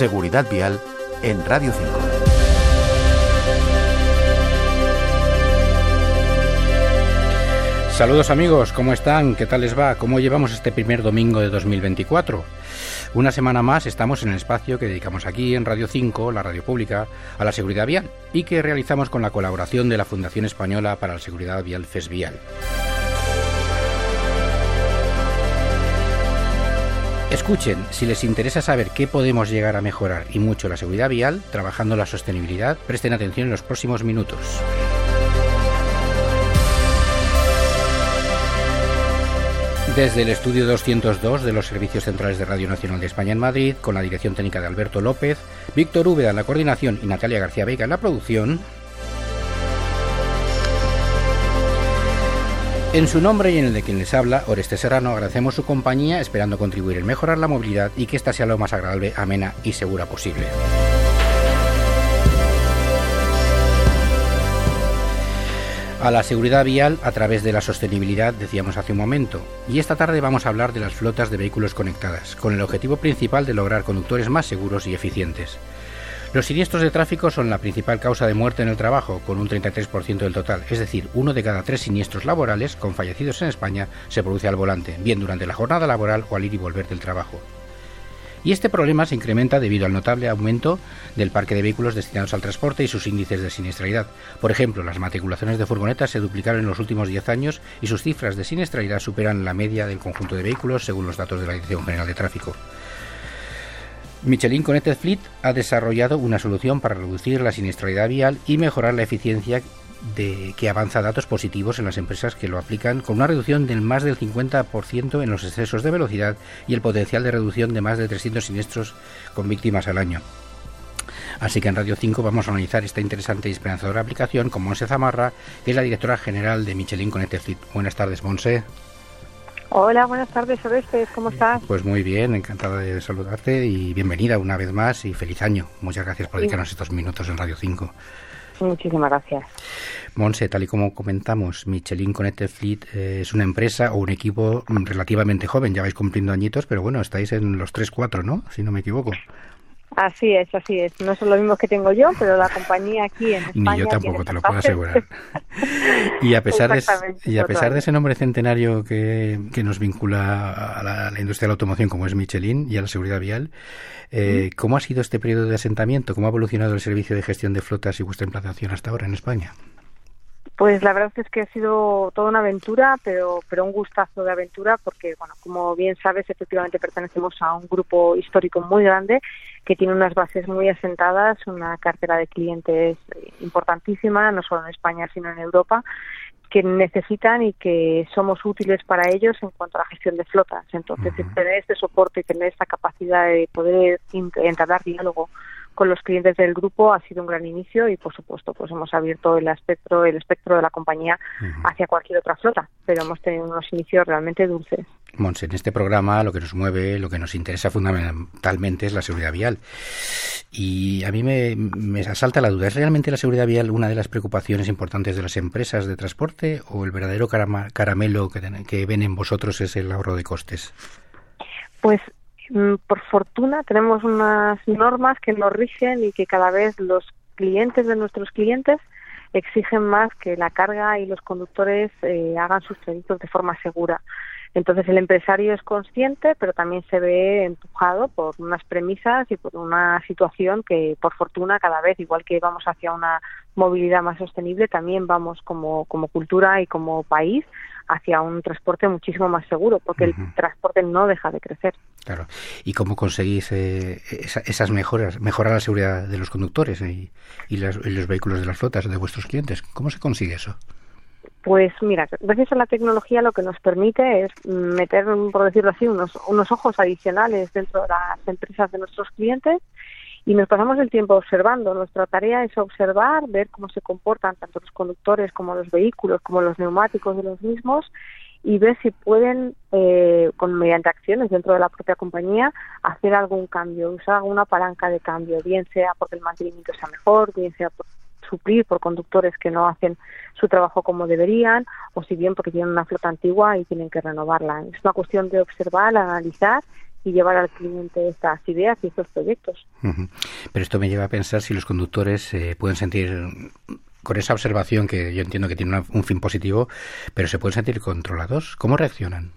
Seguridad Vial en Radio 5. Saludos amigos, ¿cómo están? ¿Qué tal les va? ¿Cómo llevamos este primer domingo de 2024? Una semana más estamos en el espacio que dedicamos aquí en Radio 5, la radio pública, a la seguridad vial y que realizamos con la colaboración de la Fundación Española para la Seguridad Vial FESVIAL. Escuchen, si les interesa saber qué podemos llegar a mejorar y mucho la seguridad vial, trabajando la sostenibilidad, presten atención en los próximos minutos. Desde el estudio 202 de los Servicios Centrales de Radio Nacional de España en Madrid, con la dirección técnica de Alberto López, Víctor Úbeda en la coordinación y Natalia García Vega en la producción, En su nombre y en el de quien les habla, Oreste Serrano, agradecemos su compañía, esperando contribuir en mejorar la movilidad y que ésta sea lo más agradable, amena y segura posible. A la seguridad vial a través de la sostenibilidad, decíamos hace un momento. Y esta tarde vamos a hablar de las flotas de vehículos conectadas, con el objetivo principal de lograr conductores más seguros y eficientes. Los siniestros de tráfico son la principal causa de muerte en el trabajo, con un 33% del total, es decir, uno de cada tres siniestros laborales con fallecidos en España se produce al volante, bien durante la jornada laboral o al ir y volver del trabajo. Y este problema se incrementa debido al notable aumento del parque de vehículos destinados al transporte y sus índices de siniestralidad. Por ejemplo, las matriculaciones de furgonetas se duplicaron en los últimos 10 años y sus cifras de siniestralidad superan la media del conjunto de vehículos según los datos de la Dirección General de Tráfico. Michelin Connected Fleet ha desarrollado una solución para reducir la siniestralidad vial y mejorar la eficiencia de que avanza datos positivos en las empresas que lo aplican, con una reducción del más del 50% en los excesos de velocidad y el potencial de reducción de más de 300 siniestros con víctimas al año. Así que en Radio 5 vamos a analizar esta interesante y esperanzadora aplicación con Monse Zamarra, que es la directora general de Michelin Connected Fleet. Buenas tardes, Monse. Hola, buenas tardes, Orestes, ¿cómo estás? Pues muy bien, encantada de saludarte y bienvenida una vez más y feliz año. Muchas gracias por dedicarnos estos minutos en Radio 5. Muchísimas gracias. Monse, tal y como comentamos, Michelin Connected Fleet eh, es una empresa o un equipo relativamente joven, ya vais cumpliendo añitos, pero bueno, estáis en los 3-4, ¿no? Si no me equivoco. Así es, así es. No son los mismos que tengo yo, pero la compañía aquí en España. Ni yo tampoco, te lo puedo asegurar. y a pesar de, y a pesar de ese nombre centenario que, que nos vincula a la, industria de la automoción, como es Michelin, y a la seguridad vial, eh, ¿cómo ha sido este periodo de asentamiento? ¿Cómo ha evolucionado el servicio de gestión de flotas y vuestra implantación hasta ahora en España? Pues la verdad es que ha sido toda una aventura, pero, pero un gustazo de aventura, porque, bueno, como bien sabes, efectivamente pertenecemos a un grupo histórico muy grande que tiene unas bases muy asentadas, una cartera de clientes importantísima, no solo en España, sino en Europa, que necesitan y que somos útiles para ellos en cuanto a la gestión de flotas. Entonces, tener este soporte y tener esta capacidad de poder entablar diálogo con los clientes del grupo ha sido un gran inicio y por supuesto pues hemos abierto el espectro el espectro de la compañía hacia cualquier otra flota pero hemos tenido unos inicios realmente dulces Monse, en este programa lo que nos mueve, lo que nos interesa fundamentalmente es la seguridad vial. Y a mí me, me, asalta la duda, ¿es realmente la seguridad vial una de las preocupaciones importantes de las empresas de transporte o el verdadero caramelo que, ven en vosotros es el ahorro de costes? Pues Mm, por fortuna tenemos unas normas que nos rigen y que cada vez los clientes de nuestros clientes exigen más que la carga y los conductores eh, hagan sus trayectos de forma segura. Entonces el empresario es consciente, pero también se ve empujado por unas premisas y por una situación que, por fortuna, cada vez, igual que vamos hacia una movilidad más sostenible, también vamos como, como cultura y como país hacia un transporte muchísimo más seguro, porque el transporte no deja de crecer. Claro. ¿Y cómo conseguís eh, esas mejoras, mejorar la seguridad de los conductores y, los vehículos de las flotas de vuestros clientes? ¿Cómo se consigue eso? Pues mira, gracias a la tecnología lo que nos permite es meter, por decirlo así, unos, unos ojos adicionales dentro de las empresas de nuestros clientes y nos pasamos el tiempo observando. Nuestra tarea es observar, ver cómo se comportan tanto los conductores como los vehículos, como los neumáticos de los mismos y ver si pueden, eh, con mediante acciones dentro de la propia compañía, hacer algún cambio, usar alguna palanca de cambio, bien sea porque el mantenimiento sea mejor, bien sea por suplir por conductores que no hacen su trabajo como deberían, o si bien porque tienen una flota antigua y tienen que renovarla. Es una cuestión de observar, analizar y llevar al cliente estas ideas y estos proyectos. Pero esto me lleva a pensar si los conductores eh, pueden sentir con esa observación que yo entiendo que tiene un fin positivo, pero se pueden sentir controlados. ¿Cómo reaccionan?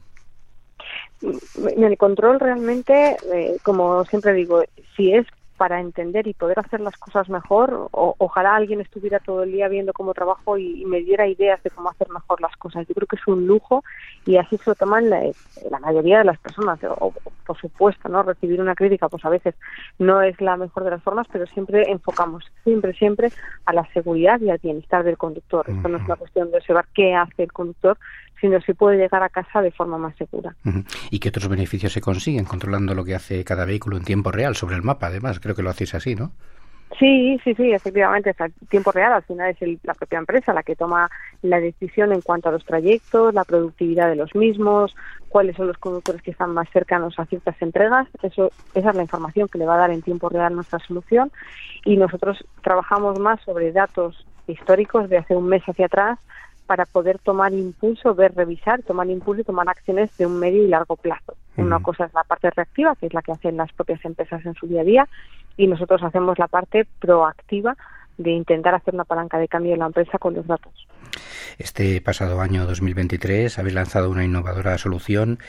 En el control realmente, eh, como siempre digo, si es para entender y poder hacer las cosas mejor. O, ojalá alguien estuviera todo el día viendo cómo trabajo y, me diera ideas de cómo hacer mejor las cosas. Yo creo que es un lujo y así se lo toman la, mayoría de las personas. O, por supuesto, no recibir una crítica, pues a veces no es la mejor de las formas, pero siempre enfocamos, siempre, siempre a la seguridad y al bienestar del conductor. Esto no es una cuestión de observar qué hace el conductor, sino si puede llegar a casa de forma más segura. ¿Y qué otros beneficios se consiguen controlando lo que hace cada vehículo en tiempo real sobre el mapa? Además, creo que lo hacéis así, ¿no? Sí, sí, sí, efectivamente, a tiempo real. Al final es la propia empresa la que toma la decisión en cuanto a los trayectos, la productividad de los mismos, cuáles son los conductores que están más cercanos a ciertas entregas. Eso, esa es la información que le va a dar en tiempo real nuestra solución. Y nosotros trabajamos más sobre datos históricos de hace un mes hacia atrás para poder tomar impulso, ver, revisar, tomar impulso y tomar acciones de un medio y largo plazo. Una cosa es la parte reactiva, que es la que hacen las propias empresas en su día a día, y nosotros hacemos la parte proactiva de intentar hacer una palanca de cambio en la empresa con los datos. Este pasado año 2023 habéis lanzado una innovadora solución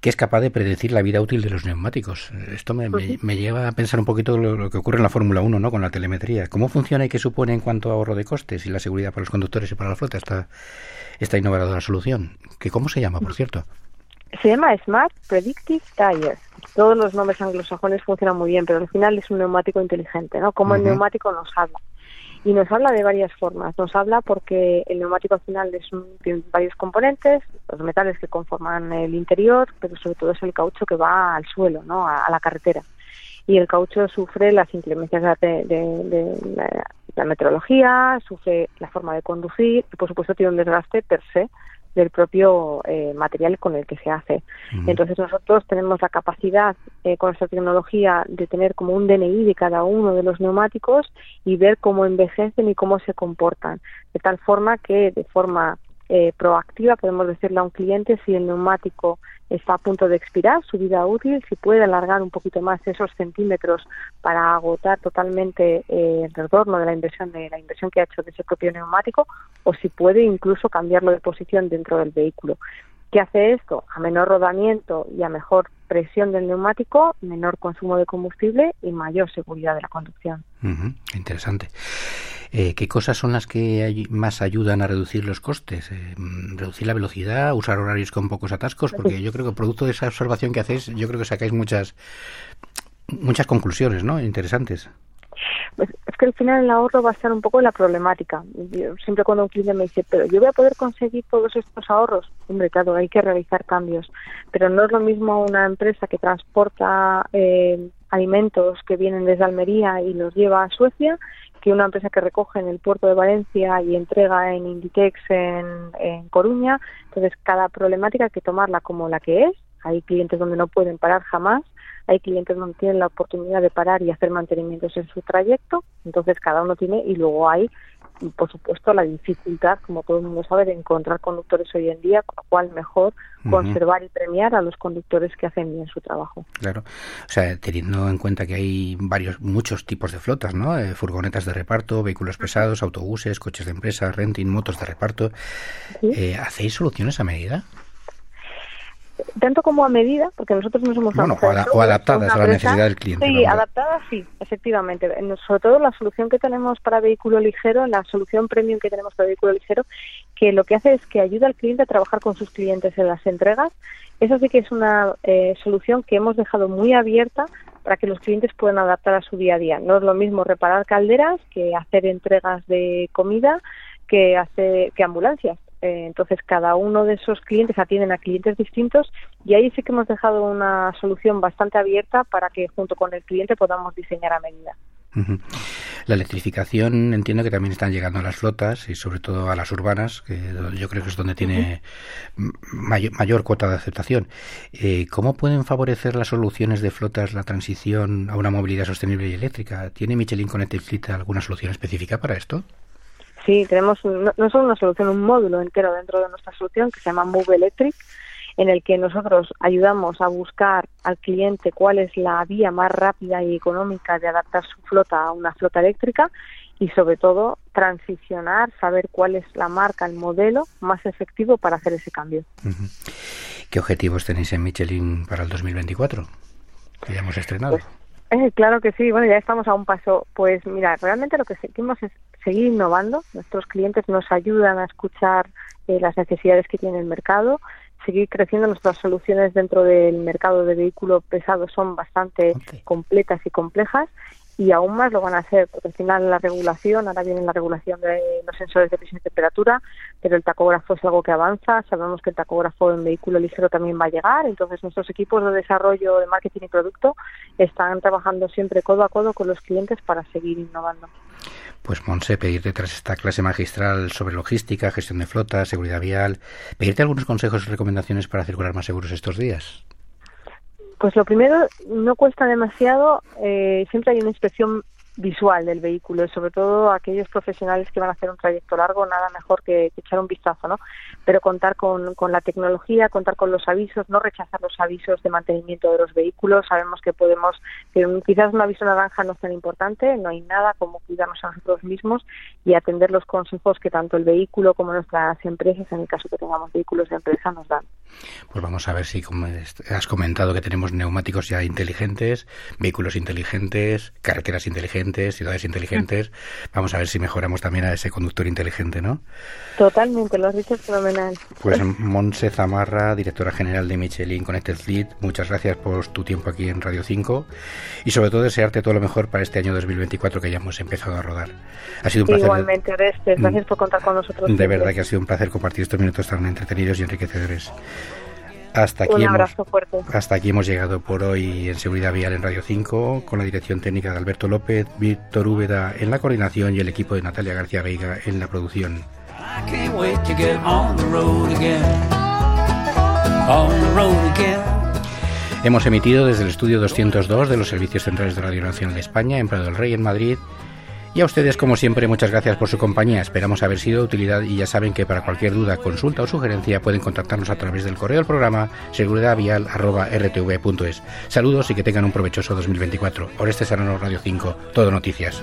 que es capaz de predecir la vida útil de los neumáticos. Esto me, lleva a pensar un poquito lo, que ocurre en la Fórmula 1, ¿no? Con la telemetría. ¿Cómo funciona y qué supone en cuanto a ahorro de costes y la seguridad para los conductores y para la flota esta, esta innovadora solución? ¿Que ¿Cómo se llama, por cierto? Se llama Smart Predictive Tires. Todos los nombres anglosajones funcionan muy bien, pero al final es un neumático inteligente, ¿no? Como el neumático nos habla. Y nos habla de varias formas. Nos habla porque el neumático al final es tiene varios componentes, los metales que conforman el interior, pero sobre todo es el caucho que va al suelo, ¿no? a, la carretera. Y el caucho sufre las inclemencias de, de, la meteorología, sufre la forma de conducir y por supuesto tiene un desgaste per se del propio eh, material con el que se hace. Entonces nosotros tenemos la capacidad eh, con esta tecnología de tener como un DNI de cada uno de los neumáticos y ver cómo envejecen y cómo se comportan, de tal forma que de forma eh, proactiva podemos decirle a un cliente si el neumático está a punto de expirar su vida útil, si puede alargar un poquito más esos centímetros para agotar totalmente eh, el retorno de la inversión de la inversión que ha hecho de ese propio neumático o si puede incluso cambiarlo de posición dentro del vehículo. ¿Qué hace esto? A menor rodamiento y a mejor presión del neumático, menor consumo de combustible y mayor seguridad de la conducción. interesante. Eh, ¿Qué cosas son las que más ayudan a reducir los costes? Eh, mm, ¿Reducir la velocidad? ¿Usar horarios con pocos atascos? Porque yo creo que producto de esa observación que hacéis, yo creo que sacáis muchas, muchas conclusiones ¿no? interesantes. Que al final el ahorro va a ser un poco la problemática. siempre cuando un cliente me dice, pero yo voy a poder conseguir todos estos ahorros, hombre, claro, hay que realizar cambios, pero no es lo mismo una empresa que transporta eh, alimentos que vienen desde Almería y los lleva a Suecia que una empresa que recoge en el puerto de Valencia y entrega en Inditex en, en Coruña. Entonces, cada problemática hay que tomarla como la que es. Hay clientes donde no pueden parar jamás hay clientes donde tienen la oportunidad de parar y hacer mantenimientos en su trayecto, entonces cada uno tiene y luego hay por supuesto la dificultad, como todo el mundo sabe, de encontrar conductores hoy en día, con lo cual mejor conservar y premiar a los conductores que hacen bien su trabajo. Claro, o sea, teniendo en cuenta que hay varios, muchos tipos de flotas, ¿no? Eh, furgonetas de reparto, vehículos pesados, autobuses, coches de empresa, renting, motos de reparto, eh, ¿hacéis soluciones a medida? Tanto como a medida, porque nosotros no somos bueno, o, adaptadas a la necesidad del cliente. Sí, adaptadas sí, efectivamente. Sobre todo la solución que tenemos para vehículo ligero, la solución premium que tenemos para vehículo ligero, que lo que hace es que ayuda al cliente a trabajar con sus clientes en las entregas. Eso sí que es una eh, solución que hemos dejado muy abierta para que los clientes puedan adaptar a su día a día. No es lo mismo reparar calderas que hacer entregas de comida que hacer que ambulancias eh, entonces, cada uno de esos clientes atienden a clientes distintos y ahí sí que hemos dejado una solución bastante abierta para que junto con el cliente podamos diseñar a medida. La electrificación entiendo que también están llegando a las flotas y sobre todo a las urbanas, que yo creo que es donde tiene mayor, cuota de aceptación. Eh, ¿Cómo pueden favorecer las soluciones de flotas la transición a una movilidad sostenible y eléctrica? ¿Tiene Michelin Connected Fleet alguna solución específica para esto? Sí, tenemos no, solo una solución, un módulo entero dentro de nuestra solución que se llama Move Electric, en el que nosotros ayudamos a buscar al cliente cuál es la vía más rápida y económica de adaptar su flota a una flota eléctrica y sobre todo transicionar, saber cuál es la marca, el modelo más efectivo para hacer ese cambio. ¿Qué objetivos tenéis en Michelin para el 2024? Que ya hemos estrenado. Pues, eh, claro que sí, bueno, ya estamos a un paso. Pues mira, realmente lo que seguimos es seguir innovando. Nuestros clientes nos ayudan a escuchar eh, las necesidades que tiene el mercado, seguir creciendo. Nuestras soluciones dentro del mercado de vehículos pesados son bastante completas y complejas y aún más lo van a hacer, porque al final la regulación, ahora viene la regulación de los sensores de presión y temperatura, pero el tacógrafo es algo que avanza, sabemos que el tacógrafo en vehículo ligero también va a llegar, entonces nuestros equipos de desarrollo de marketing y producto están trabajando siempre codo a codo con los clientes para seguir innovando. Pues Monse, pedirte tras esta clase magistral sobre logística, gestión de flota, seguridad vial, pedirte algunos consejos y recomendaciones para circular más seguros estos días. Pues lo primero, no cuesta demasiado, eh, siempre hay una inspección visual del vehículo, y sobre todo aquellos profesionales que van a hacer un trayecto largo, nada mejor que, echar un vistazo, ¿no? Pero contar con, con, la tecnología, contar con los avisos, no rechazar los avisos de mantenimiento de los vehículos. Sabemos que podemos, que quizás un aviso naranja no es tan importante, no hay nada como cuidarnos a nosotros mismos y atender los consejos que tanto el vehículo como nuestras empresas, en el caso que tengamos vehículos de empresa, nos dan. Pues vamos a ver si, como has comentado, que tenemos neumáticos ya inteligentes, vehículos inteligentes, carreteras inteligentes ciudades inteligentes. Vamos a ver si mejoramos también a ese conductor inteligente, ¿no? Totalmente, lo has dicho fenomenal. Pues Monse Zamarra, directora general de Michelin Connected Fleet, muchas gracias por tu tiempo aquí en Radio 5 y sobre todo desearte todo lo mejor para este año 2024 que ya hemos empezado a rodar. Ha sido un placer. Igualmente, Orestes, gracias por contar con nosotros. De verdad que ha sido un placer compartir estos minutos tan entretenidos y enriquecedores. Hasta aquí, Un hemos, fuerte. hasta aquí hemos llegado por hoy en Seguridad Vial en Radio 5, con la dirección técnica de Alberto López, Víctor Úbeda en la coordinación y el equipo de Natalia García Veiga en la producción. Hemos emitido desde el estudio 202 de los Servicios Centrales de Radio Nacional de España en Prado del Rey, en Madrid, y a ustedes, como siempre, muchas gracias por su compañía. Esperamos haber sido de utilidad y ya saben que para cualquier duda, consulta o sugerencia pueden contactarnos a través del correo del programa seguridadvial.rtv.es. Saludos y que tengan un provechoso 2024. Oreste Serrano, Radio 5, Todo Noticias.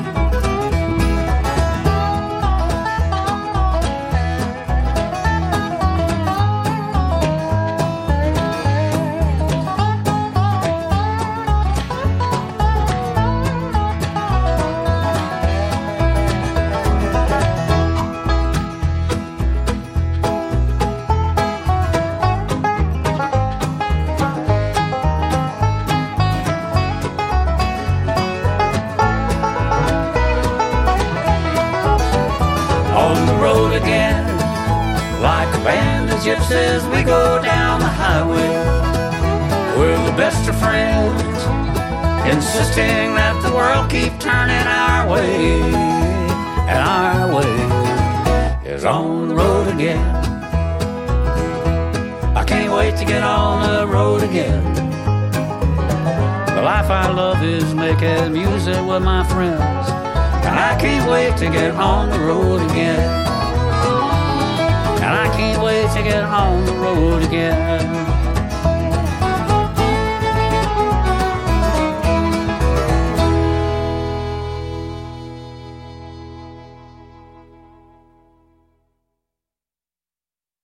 Gypsies, we go down the highway. We're the best of friends, insisting that the world keep turning our way. And our way is on the road again. I can't wait to get on the road again. The life I love is making music with my friends. And I can't wait to get on the road again. And I can't wait to get on the road again.